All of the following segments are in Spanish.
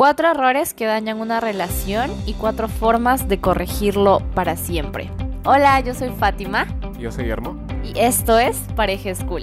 Cuatro errores que dañan una relación y cuatro formas de corregirlo para siempre. Hola, yo soy Fátima. Yo soy Guillermo. Y esto es Pareja School.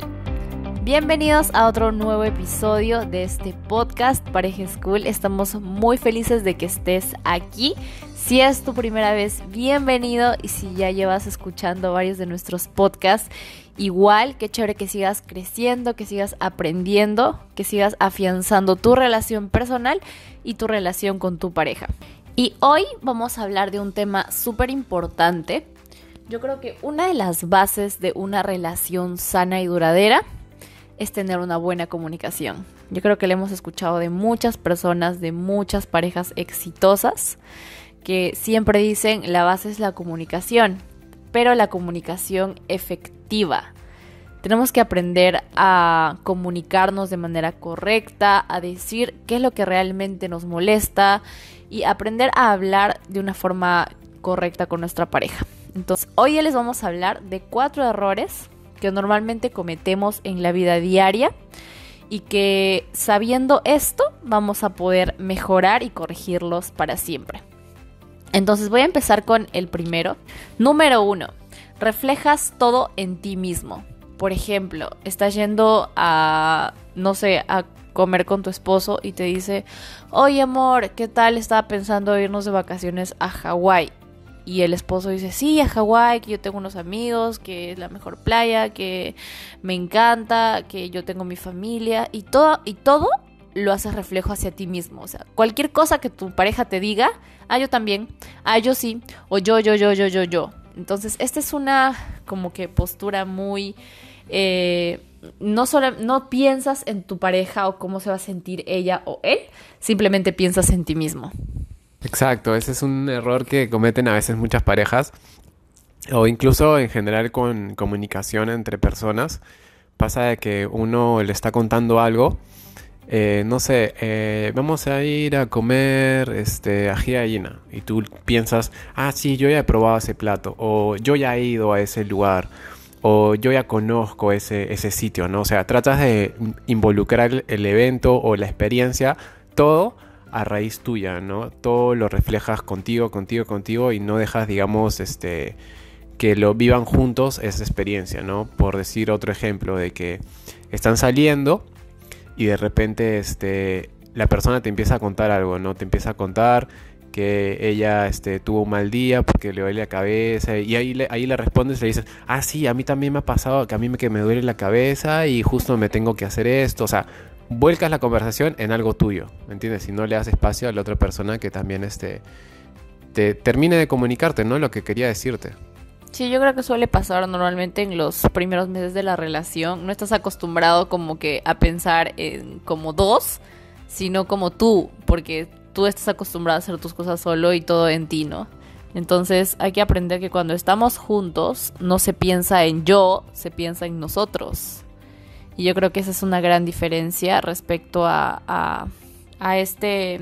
Bienvenidos a otro nuevo episodio de este podcast Pareja School. Estamos muy felices de que estés aquí. Si es tu primera vez, bienvenido. Y si ya llevas escuchando varios de nuestros podcasts, igual, qué chévere que sigas creciendo, que sigas aprendiendo, que sigas afianzando tu relación personal y tu relación con tu pareja. Y hoy vamos a hablar de un tema súper importante. Yo creo que una de las bases de una relación sana y duradera es tener una buena comunicación. Yo creo que le hemos escuchado de muchas personas, de muchas parejas exitosas, que siempre dicen la base es la comunicación, pero la comunicación efectiva. Tenemos que aprender a comunicarnos de manera correcta, a decir qué es lo que realmente nos molesta y aprender a hablar de una forma correcta con nuestra pareja. Entonces, hoy les vamos a hablar de cuatro errores que normalmente cometemos en la vida diaria y que sabiendo esto vamos a poder mejorar y corregirlos para siempre. Entonces voy a empezar con el primero. Número uno, reflejas todo en ti mismo. Por ejemplo, estás yendo a, no sé, a comer con tu esposo y te dice, oye amor, ¿qué tal? Estaba pensando irnos de vacaciones a Hawái. Y el esposo dice, sí, a Hawái, que yo tengo unos amigos, que es la mejor playa, que me encanta, que yo tengo mi familia. Y todo, y todo lo haces reflejo hacia ti mismo. O sea, cualquier cosa que tu pareja te diga, ah, yo también, ah, yo sí, o yo, yo, yo, yo, yo, yo. Entonces, esta es una como que postura muy... Eh, no, solo, no piensas en tu pareja o cómo se va a sentir ella o él, simplemente piensas en ti mismo. Exacto, ese es un error que cometen a veces muchas parejas o incluso en general con comunicación entre personas. Pasa de que uno le está contando algo, eh, no sé, eh, vamos a ir a comer este, ají y tú piensas, ah, sí, yo ya he probado ese plato o yo ya he ido a ese lugar o yo ya conozco ese, ese sitio, ¿no? O sea, tratas de involucrar el evento o la experiencia, todo a raíz tuya, ¿no? Todo lo reflejas contigo, contigo, contigo y no dejas, digamos, este que lo vivan juntos esa experiencia, ¿no? Por decir otro ejemplo de que están saliendo y de repente este la persona te empieza a contar algo, ¿no? Te empieza a contar que ella este, tuvo un mal día porque le duele la cabeza y ahí le, ahí le respondes y le dices, ah, sí, a mí también me ha pasado que a mí me, que me duele la cabeza y justo me tengo que hacer esto, o sea, vuelcas la conversación en algo tuyo, ¿me entiendes? Si no le das espacio a la otra persona que también este, te termine de comunicarte, ¿no? Lo que quería decirte. Sí, yo creo que suele pasar normalmente en los primeros meses de la relación. No estás acostumbrado como que a pensar en como dos, sino como tú, porque tú estás acostumbrado a hacer tus cosas solo y todo en ti, ¿no? Entonces hay que aprender que cuando estamos juntos no se piensa en yo, se piensa en nosotros. Y yo creo que esa es una gran diferencia respecto a, a, este,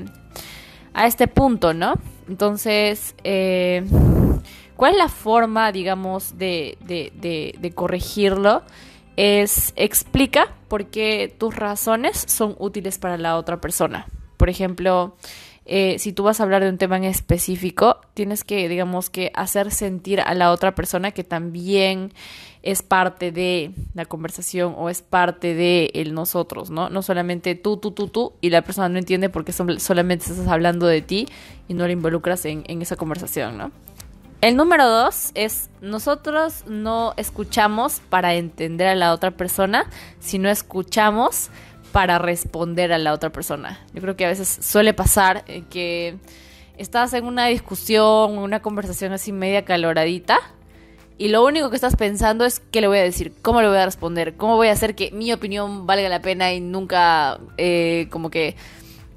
a este punto, ¿no? Entonces, eh, ¿cuál es la forma, digamos, de, de, de, corregirlo? Es explica por qué tus razones son útiles para la otra persona. Por ejemplo, eh, si tú vas a hablar de un tema en específico, tienes que, digamos, que hacer sentir a la otra persona que también es parte de la conversación o es parte de el nosotros, ¿no? No solamente tú, tú, tú, tú, y la persona no entiende porque solamente estás hablando de ti y no le involucras en esa conversación, ¿no? El número dos es nosotros no escuchamos para entender a la otra persona, sino escuchamos para responder a la otra persona. Yo creo que a veces suele pasar que estás en una discusión, una conversación así media caloradita y lo único que estás pensando es qué le voy a decir, cómo le voy a responder, cómo voy a hacer que mi opinión valga la pena y nunca eh, como que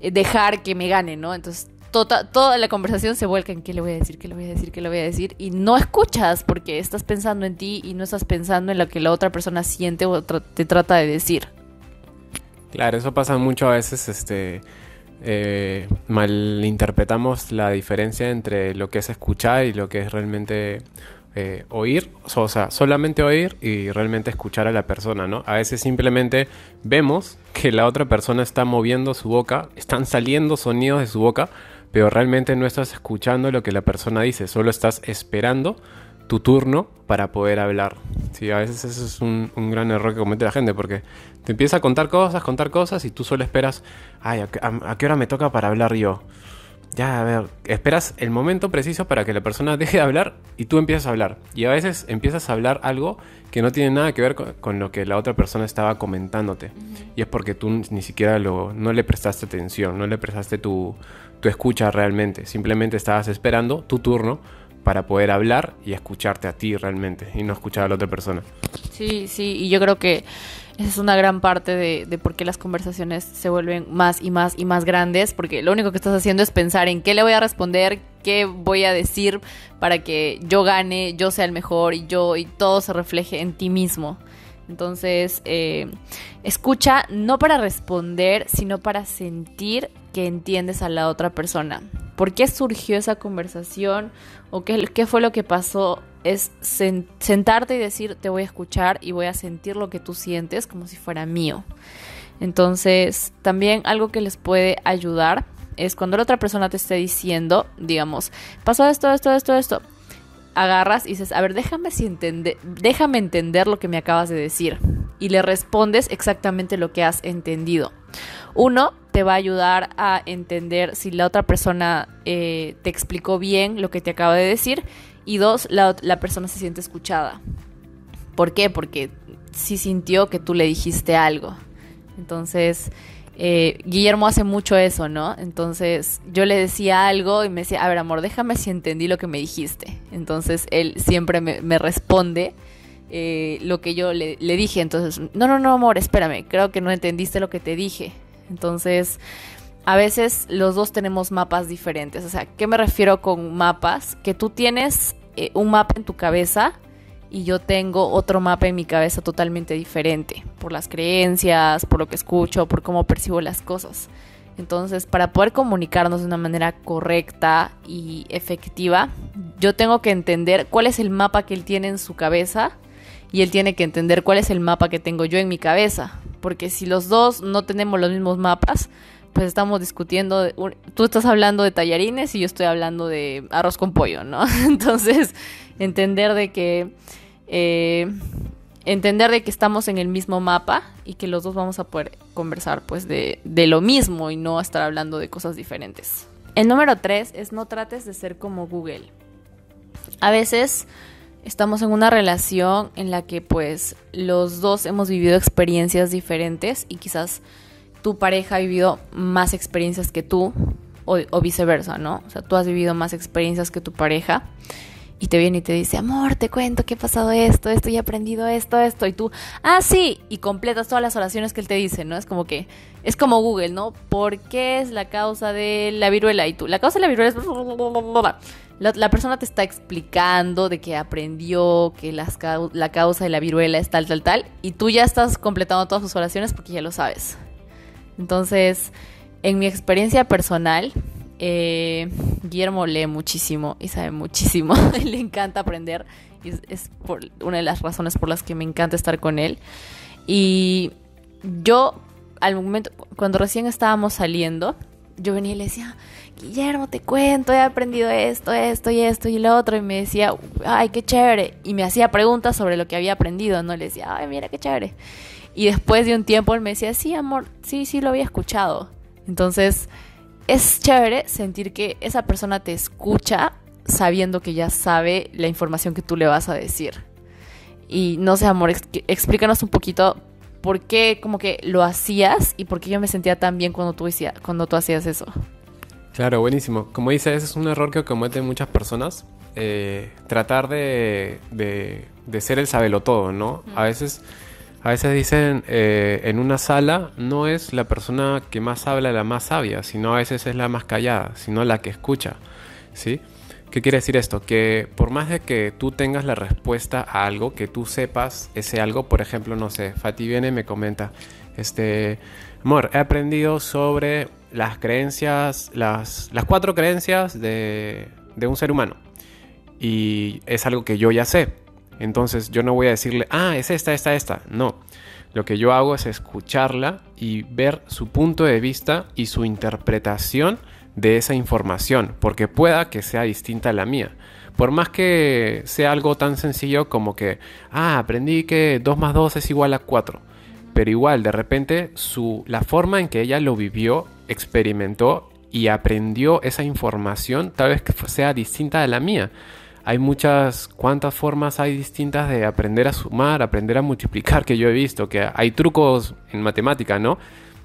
dejar que me gane, ¿no? Entonces toda, toda la conversación se vuelca en qué le voy a decir, qué le voy a decir, qué le voy a decir y no escuchas porque estás pensando en ti y no estás pensando en lo que la otra persona siente o te trata de decir. Claro, eso pasa mucho a veces, este, eh, malinterpretamos la diferencia entre lo que es escuchar y lo que es realmente eh, oír, o sea, solamente oír y realmente escuchar a la persona, ¿no? A veces simplemente vemos que la otra persona está moviendo su boca, están saliendo sonidos de su boca, pero realmente no estás escuchando lo que la persona dice, solo estás esperando tu turno para poder hablar. Sí, a veces eso es un, gran error que comete la gente porque te empieza a contar cosas, contar cosas y tú solo esperas, ay, a qué hora me toca para hablar yo? Ya, a ver, esperas el momento preciso para que la persona deje de hablar y tú empiezas a hablar. Y a veces empiezas a hablar algo que no tiene nada que ver con, lo que la otra persona estaba comentándote. Y es porque tú ni siquiera lo, no le prestaste atención, no le prestaste tu, tu escucha realmente. Simplemente estabas esperando tu turno para poder hablar y escucharte a ti realmente y no escuchar a la otra persona. Sí, sí, y yo creo que esa es una gran parte de, por qué las conversaciones se vuelven más y más y más grandes, porque lo único que estás haciendo es pensar en qué le voy a responder, qué voy a decir para que yo gane, yo sea el mejor y yo y todo se refleje en ti mismo. Entonces, eh, escucha no para responder, sino para sentir que entiendes a la otra persona. ¿Por qué surgió esa conversación? ¿O qué fue lo que pasó? Es sentarte y decir, te voy a escuchar y voy a sentir lo que tú sientes como si fuera mío. Entonces, también algo que les puede ayudar es cuando la otra persona te esté diciendo, digamos, pasó esto, esto, esto, esto agarras y dices, a ver, déjame, si déjame entender lo que me acabas de decir. Y le respondes exactamente lo que has entendido. Uno, te va a ayudar a entender si la otra persona eh, te explicó bien lo que te acaba de decir. Y dos, la, persona se siente escuchada. ¿Por qué? Porque sí sintió que tú le dijiste algo. Entonces, eh, Guillermo hace mucho eso, ¿no? Entonces yo le decía algo y me decía, a ver, amor, déjame si entendí lo que me dijiste. Entonces él siempre me, responde eh, lo que yo le, dije. Entonces, no, no, no, amor, espérame, creo que no entendiste lo que te dije. Entonces, a veces los dos tenemos mapas diferentes. O sea, ¿qué me refiero con mapas? Que tú tienes eh, un mapa en tu cabeza y yo tengo otro mapa en mi cabeza totalmente diferente, por las creencias, por lo que escucho, por cómo percibo las cosas. Entonces, para poder comunicarnos de una manera correcta y efectiva, yo tengo que entender cuál es el mapa que él tiene en su cabeza y él tiene que entender cuál es el mapa que tengo yo en mi cabeza. Porque si los dos no tenemos los mismos mapas, pues estamos discutiendo, tú estás hablando de tallarines y yo estoy hablando de arroz con pollo, ¿no? Entonces, entender de que eh, entender de que estamos en el mismo mapa y que los dos vamos a poder conversar pues de, de lo mismo y no estar hablando de cosas diferentes. El número tres es no trates de ser como Google. A veces estamos en una relación en la que pues los dos hemos vivido experiencias diferentes y quizás tu pareja ha vivido más experiencias que tú o, o viceversa, ¿no? O sea, tú has vivido más experiencias que tu pareja y te viene y te dice, amor, te cuento que he pasado esto, esto y he aprendido esto, esto, y tú, ah, sí, y completas todas las oraciones que él te dice, ¿no? Es como que, es como Google, ¿no? ¿Por qué es la causa de la viruela? Y tú, la causa de la viruela es... La, la persona te está explicando de que aprendió que las, la causa de la viruela es tal, tal, tal, y tú ya estás completando todas sus oraciones porque ya lo sabes. Entonces, en mi experiencia personal, eh, Guillermo lee muchísimo y sabe muchísimo. Le encanta aprender. Es, por una de las razones por las que me encanta estar con él. Y yo, al momento, cuando recién estábamos saliendo, yo venía y le decía, Guillermo, te cuento, he aprendido esto, esto y esto y lo otro. Y me decía, ay, qué chévere. Y me hacía preguntas sobre lo que había aprendido, ¿no? Le decía, ay, mira, qué chévere. Y después de un tiempo él me decía, sí, amor, sí, sí, lo había escuchado. Entonces, es chévere sentir que esa persona te escucha sabiendo que ya sabe la información que tú le vas a decir. Y no sé, amor, explícanos un poquito por qué como que lo hacías y por qué yo me sentía tan bien cuando tú, cuando tú hacías eso. Claro, buenísimo. Como dices, es un error que cometen muchas personas. Eh, tratar de, de, de, ser el sabelotodo, ¿no? A veces a veces dicen eh, en una sala no es la persona que más habla la más sabia, sino a veces es la más callada, sino la que escucha. ¿Sí? ¿Qué quiere decir esto? Que por más de que tú tengas la respuesta a algo, que tú sepas ese algo, por ejemplo, no sé, Fati viene y me comenta, este, amor, he aprendido sobre las creencias, las, las cuatro creencias de, de un ser humano. y es algo que yo ya sé. Entonces yo no voy a decirle, ah, es esta, esta, esta. No. Lo que yo hago es escucharla y ver su punto de vista y su interpretación de esa información, porque pueda que sea distinta a la mía. Por más que sea algo tan sencillo como que, ah, aprendí que 2 más 2 es igual a 4. Pero igual, de repente, la forma en que ella lo vivió, experimentó y aprendió esa información, tal vez sea distinta a la mía hay muchas, cuántas formas hay distintas de aprender a sumar, aprender a multiplicar que yo he visto, que hay trucos en matemática, ¿no?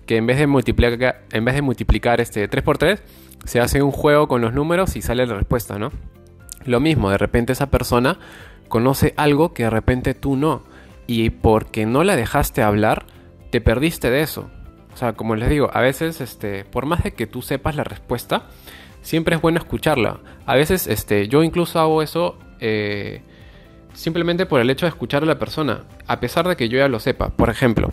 Que en vez de multiplicar, en vez de multiplicar este 3 por 3, se hace un juego con los números y sale la respuesta, ¿no? Lo mismo, de repente esa persona conoce algo que de repente tú no. Y porque no la dejaste hablar, te perdiste de eso. O sea, como les digo, a veces, este, por más de que tú sepas la respuesta, siempre es bueno escucharla. A veces este, yo incluso hago eso eh, simplemente por el hecho de escuchar a la persona, a pesar de que yo ya lo sepa. Por ejemplo,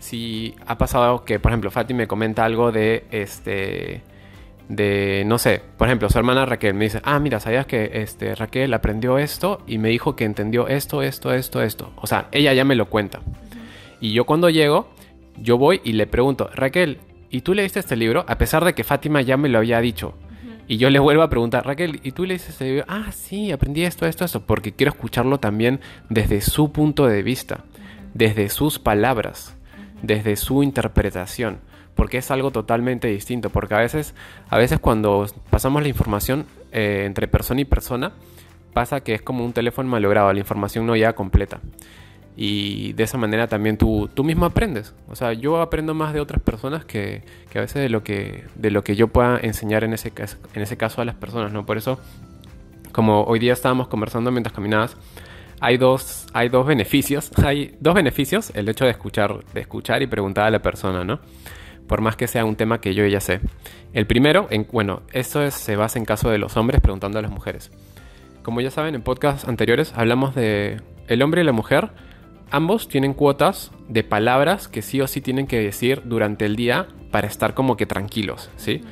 si ha pasado que, por ejemplo, Fati me comenta algo de este de, no sé, por ejemplo, su hermana Raquel me dice, ah, mira, ¿sabías que este, Raquel aprendió esto y me dijo que entendió esto, esto, esto, esto? O sea, ella ya me lo cuenta. Y yo cuando llego, yo voy y le pregunto, Raquel, ¿y tú leíste este libro? A pesar de que Fátima ya me lo había dicho. Y yo le vuelvo a preguntar, Raquel, ¿y tú le dices, ah, sí, aprendí esto, esto, esto? Porque quiero escucharlo también desde su punto de vista, desde sus palabras, desde su interpretación. Porque es algo totalmente distinto. Porque a veces, a veces cuando pasamos la información eh, entre persona y persona, pasa que es como un teléfono malogrado, la información no llega completa y de esa manera también tú, tú mismo aprendes. O sea, yo aprendo más de otras personas que, que, a veces de lo que, de lo que yo pueda enseñar en ese, en ese caso a las personas, ¿no? Por eso, como hoy día estábamos conversando mientras caminabas, hay dos, hay dos beneficios. Hay dos beneficios, el hecho de escuchar, de escuchar y preguntar a la persona, ¿no? Por más que sea un tema que yo ya sé. El primero, en, bueno, eso se basa en caso de los hombres preguntando a las mujeres. Como ya saben, en podcasts anteriores hablamos de el hombre y la mujer ambos tienen cuotas de palabras que sí o sí tienen que decir durante el día para estar como que tranquilos, ¿sí?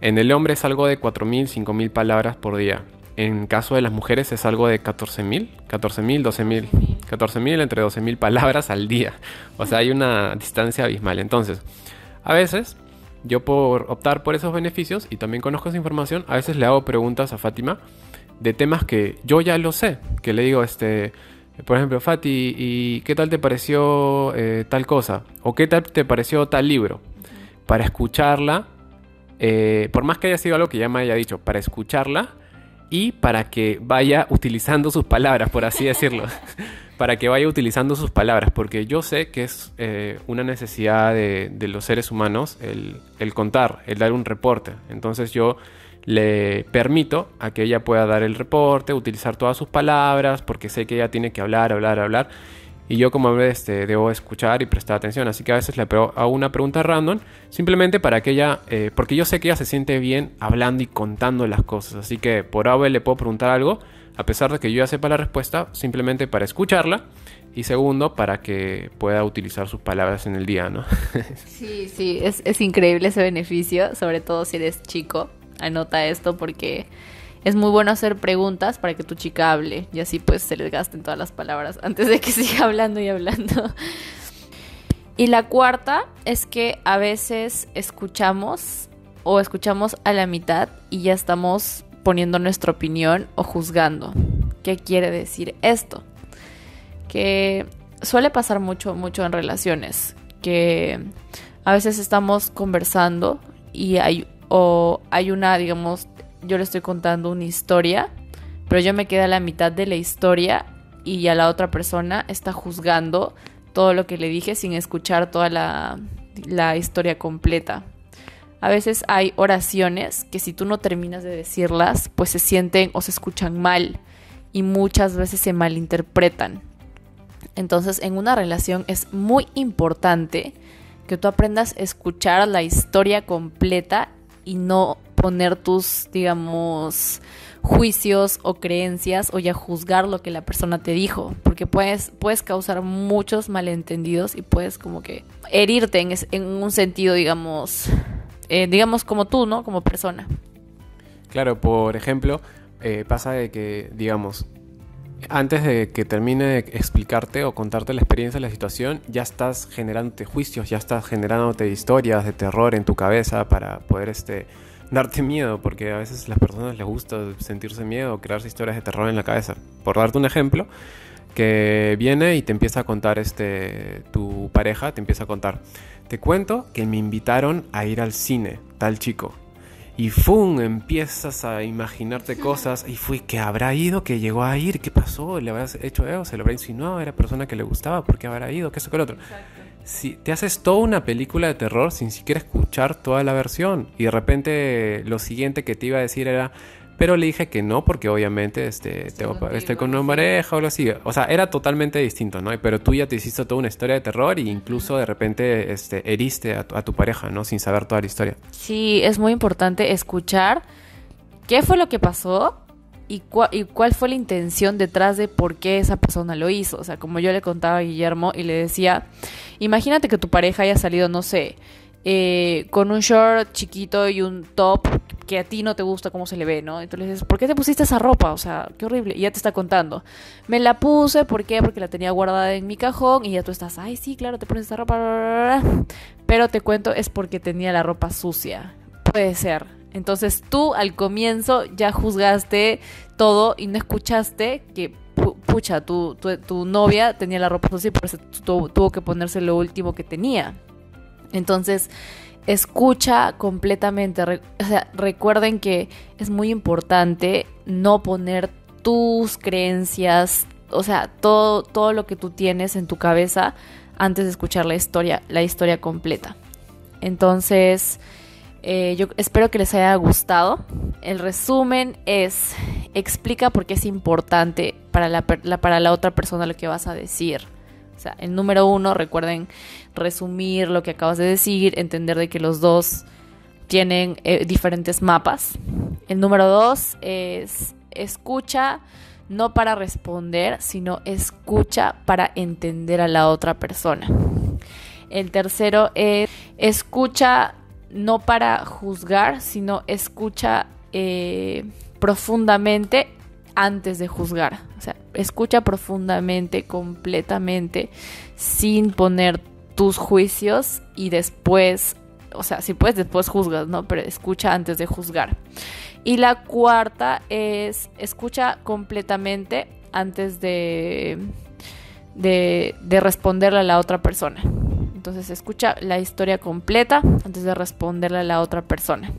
En el hombre es algo de 4.000, 5.000 palabras por día. En caso de las mujeres es algo de 14.000, 14.000, 12.000, 14.000 entre 12.000 palabras al día. O sea, hay una distancia abismal. Entonces, a veces yo por optar por esos beneficios y también conozco esa información, a veces le hago preguntas a Fátima de temas que yo ya lo sé, que le digo, este, por ejemplo, Fati, ¿y qué tal te pareció eh, tal cosa? ¿O qué tal te pareció tal libro? Para escucharla, eh, por más que haya sido algo que ya me haya dicho, para escucharla y para que vaya utilizando sus palabras, por así decirlo. para que vaya utilizando sus palabras, porque yo sé que es eh, una necesidad de, los seres humanos el contar, el dar un reporte. Entonces yo le permito a que ella pueda dar el reporte, utilizar todas sus palabras, porque sé que ella tiene que hablar, hablar, hablar. Y yo como este, debo escuchar y prestar atención. Así que a veces le hago una pregunta random, simplemente para que ella, eh, porque yo sé que ella se siente bien hablando y contando las cosas. Así que por A le puedo preguntar algo, a pesar de que yo ya sepa la respuesta, simplemente para escucharla. Y segundo, para que pueda utilizar sus palabras en el día, ¿no? sí, sí, es, es increíble ese beneficio, sobre todo si eres chico anota esto porque es muy bueno hacer preguntas para que tu chica hable y así pues se les gasten todas las palabras antes de que siga hablando y hablando. Y la cuarta es que a veces escuchamos o escuchamos a la mitad y ya estamos poniendo nuestra opinión o juzgando. ¿Qué quiere decir esto? Que suele pasar mucho, mucho en relaciones, que a veces estamos conversando y hay o hay una, digamos, yo le estoy contando una historia, pero yo me quedé a la mitad de la historia y ya la otra persona está juzgando todo lo que le dije sin escuchar toda la, la historia completa. A veces hay oraciones que si tú no terminas de decirlas, pues se sienten o se escuchan mal y muchas veces se malinterpretan. Entonces en una relación es muy importante que tú aprendas a escuchar la historia completa y no poner tus, digamos, juicios o creencias o ya juzgar lo que la persona te dijo, porque puedes, puedes causar muchos malentendidos y puedes como que herirte en, en un sentido, digamos, eh, digamos como tú, ¿no? Como persona. Claro, por ejemplo, eh, pasa de que, digamos, antes de que termine de explicarte o contarte la experiencia, la situación, ya estás generándote juicios, ya estás generándote historias de terror en tu cabeza para poder este, darte miedo, porque a veces a las personas les gusta sentirse miedo o crearse historias de terror en la cabeza. Por darte un ejemplo, que viene y te empieza a contar este tu pareja, te empieza a contar. Te cuento que me invitaron a ir al cine, tal chico. Y ¡fum! empiezas a imaginarte cosas. Y fui, ¿qué habrá ido? ¿Qué llegó a ir? ¿Qué pasó? ¿Le habrás hecho eso? ¿Se lo habrá insinuado? ¿Era persona que le gustaba? ¿Por qué habrá ido? ¿Qué eso, qué lo otro? Si te haces toda una película de terror sin siquiera escuchar toda la versión. Y de repente lo siguiente que te iba a decir era, pero le dije que no, porque obviamente este, estoy con una pareja o algo así. O sea, era totalmente distinto, ¿no? Pero tú ya te hiciste toda una historia de terror e incluso de repente este, heriste a tu, a tu pareja, ¿no? Sin saber toda la historia. Sí, es muy importante escuchar qué fue lo que pasó y, y, cuál fue la intención detrás de por qué esa persona lo hizo. O sea, como yo le contaba a Guillermo y le decía, imagínate que tu pareja haya salido, no sé, eh, con un short chiquito y un top que a ti no te gusta cómo se le ve, ¿no? Entonces dices, ¿por qué te pusiste esa ropa? O sea, qué horrible. Y ya te está contando. Me la puse, ¿por qué? Porque la tenía guardada en mi cajón y ya tú estás, ay, sí, claro, te pones esa ropa. Pero te cuento, es porque tenía la ropa sucia. Puede ser. Entonces tú al comienzo ya juzgaste todo y no escuchaste que, pucha, tu, tu, novia tenía la ropa sucia y por eso tuvo que ponerse lo último que tenía. Entonces, escucha completamente. o sea, recuerden que es muy importante no poner tus creencias, o sea, todo, todo lo que tú tienes en tu cabeza antes de escuchar la historia, la historia completa. Entonces, eh, yo espero que les haya gustado. El resumen es, explica por qué es importante para la, para la otra persona lo que vas a decir. O sea, el número uno, recuerden resumir lo que acabas de decir, entender de que los dos tienen eh, diferentes mapas. El número dos es escucha no para responder, sino escucha para entender a la otra persona. El tercero es escucha no para juzgar, sino escucha eh, profundamente antes de juzgar. O sea, escucha profundamente, completamente, sin poner tus juicios y después, o sea, si puedes después juzgas, ¿no? Pero escucha antes de juzgar. Y la cuarta es escucha completamente antes de, de, de responderle a la otra persona. Entonces escucha la historia completa antes de responderle a la otra persona.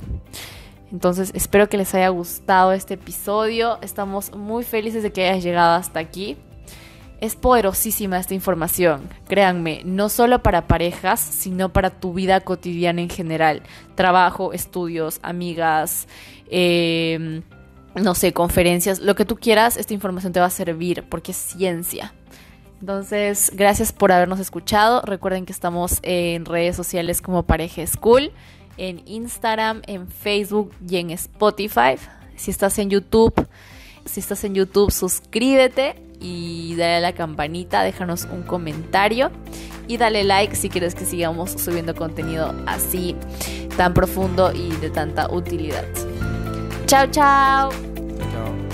Entonces espero que les haya gustado este episodio. Estamos muy felices de que hayas llegado hasta aquí. Es poderosísima esta información, créanme, no solo para parejas, sino para tu vida cotidiana en general. Trabajo, estudios, amigas, em, no sé, conferencias, lo que tú quieras, esta información te va a servir porque es ciencia. Entonces, gracias por habernos escuchado. Recuerden que estamos en redes sociales como Pareja School en Instagram, en Facebook y en Spotify. Si estás en YouTube, si estás en YouTube, suscríbete y dale a la campanita, déjanos un comentario y dale like si quieres que sigamos subiendo contenido así tan profundo y de tanta utilidad. Chao, chao. Chao.